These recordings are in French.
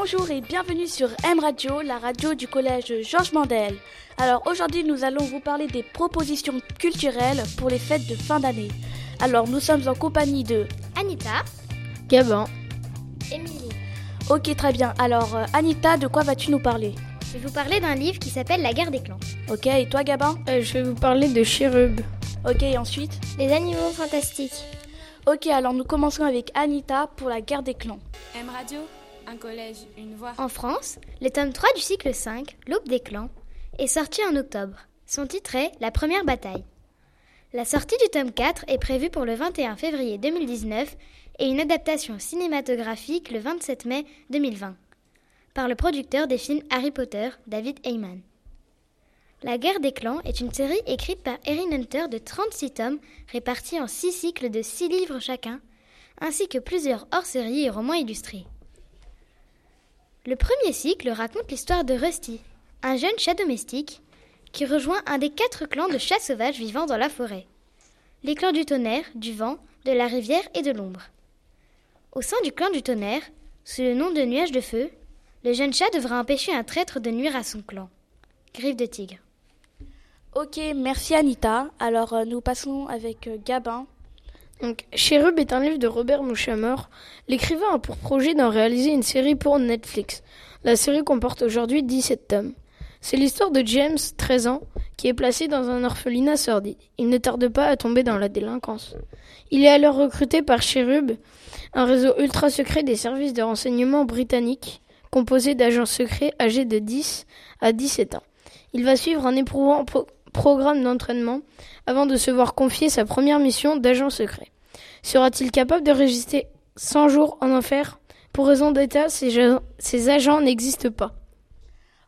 Bonjour et bienvenue sur M Radio, la radio du collège Georges Mandel. Alors aujourd'hui nous allons vous parler des propositions culturelles pour les fêtes de fin d'année. Alors nous sommes en compagnie de Anita, Gabin, Émilie. Ok très bien, alors euh, Anita de quoi vas-tu nous parler? Je vais vous parler d'un livre qui s'appelle La guerre des clans. Ok et toi Gabin? Euh, je vais vous parler de Chérub. Ok et ensuite? Les animaux fantastiques. Ok alors nous commençons avec Anita pour la guerre des clans. M Radio, un collège, une. En France, le tome 3 du cycle 5, L'aube des clans, est sorti en octobre. Son titre est La première bataille. La sortie du tome 4 est prévue pour le 21 février 2019 et une adaptation cinématographique le 27 mai 2020 par le producteur des films Harry Potter, David Heyman. La guerre des clans est une série écrite par Erin Hunter de 36 tomes répartis en 6 cycles de 6 livres chacun, ainsi que plusieurs hors-séries et romans illustrés. Le premier cycle raconte l'histoire de Rusty, un jeune chat domestique qui rejoint un des quatre clans de chats sauvages vivant dans la forêt. Les clans du tonnerre, du vent, de la rivière et de l'ombre. Au sein du clan du tonnerre, sous le nom de nuage de feu, le jeune chat devra empêcher un traître de nuire à son clan. Griffe de tigre. Ok merci Anita. Alors euh, nous passons avec euh, Gabin. Donc, Chérub est un livre de Robert Mouchamor. L'écrivain a pour projet d'en réaliser une série pour Netflix. La série comporte aujourd'hui 17 tomes. C'est l'histoire de James, 13 ans, qui est placé dans un orphelinat sordide. Il ne tarde pas à tomber dans la délinquance. Il est alors recruté par Chérub, un réseau ultra secret des services de renseignement britanniques, composé d'agents secrets âgés de 10 à 17 ans. Il va suivre un éprouvant pro- programme d'entraînement avant de se voir confier sa première mission d'agent secret. Sera-t-il capable de résister 100 jours en enfer? Pour raison d'État, ces, agents n'existent pas.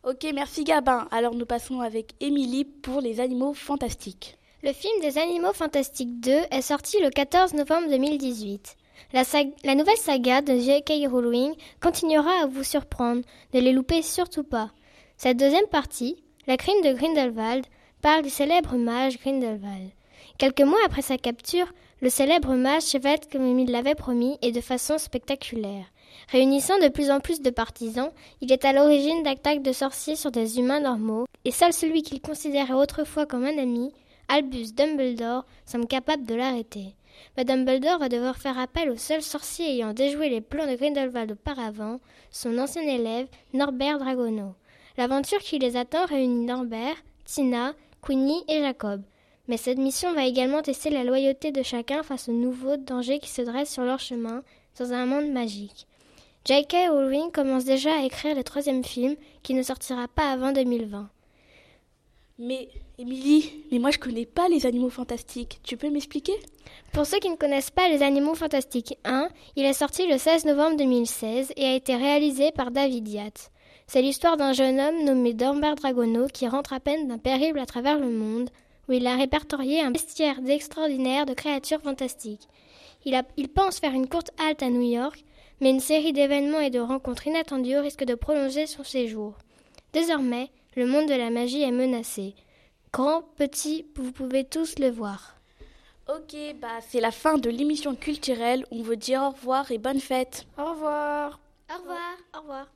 Ok merci Gabin. Alors nous passons avec Émilie pour les animaux fantastiques. Le film des Animaux Fantastiques 2 est sorti le 14 novembre 2018. La, sag- la nouvelle saga de J.K. Rowling continuera à vous surprendre, ne les loupez surtout pas. Cette deuxième partie, La crime de Grindelwald, parle du célèbre mage Grindelwald. Quelques mois après sa capture, le célèbre mage s'évade comme il l'avait promis et de façon spectaculaire. Réunissant de plus en plus de partisans, il est à l'origine d'attaques de sorciers sur des humains normaux, et seul celui qu'il considérait autrefois comme un ami, Albus Dumbledore, semble capable de l'arrêter. Mais Dumbledore va devoir faire appel au seul sorcier ayant déjoué les plans de Grindelwald auparavant, son ancien élève, Norbert Dragono. L'aventure qui les attend réunit Norbert, Tina, Queenie et Jacob. Mais cette mission va également tester la loyauté de chacun face aux nouveaux dangers qui se dressent sur leur chemin dans un monde magique. J.K. Rowling commence déjà à écrire le troisième film qui ne sortira pas avant 2020. Mais Émilie, mais moi je connais pas les animaux fantastiques. Tu peux m'expliquer? Pour ceux qui ne connaissent pas Les Animaux Fantastiques 1, il est sorti le 16 novembre 2016 et a été réalisé par David Yates. C'est l'histoire d'un jeune homme nommé Norbert Dragono qui rentre à peine d'un périple à travers le monde où il a répertorié un bestiaire d'extraordinaires de créatures fantastiques. Il, a- il pense faire une courte halte à New York, mais une série d'événements et de rencontres inattendues risque de prolonger son séjour. Désormais, le monde de la magie est menacé. Grand, petit, vous pouvez tous le voir. Ok, bah c'est la fin de l'émission culturelle. On veut dire au revoir et bonne fête. Au revoir Au revoir. Au revoir.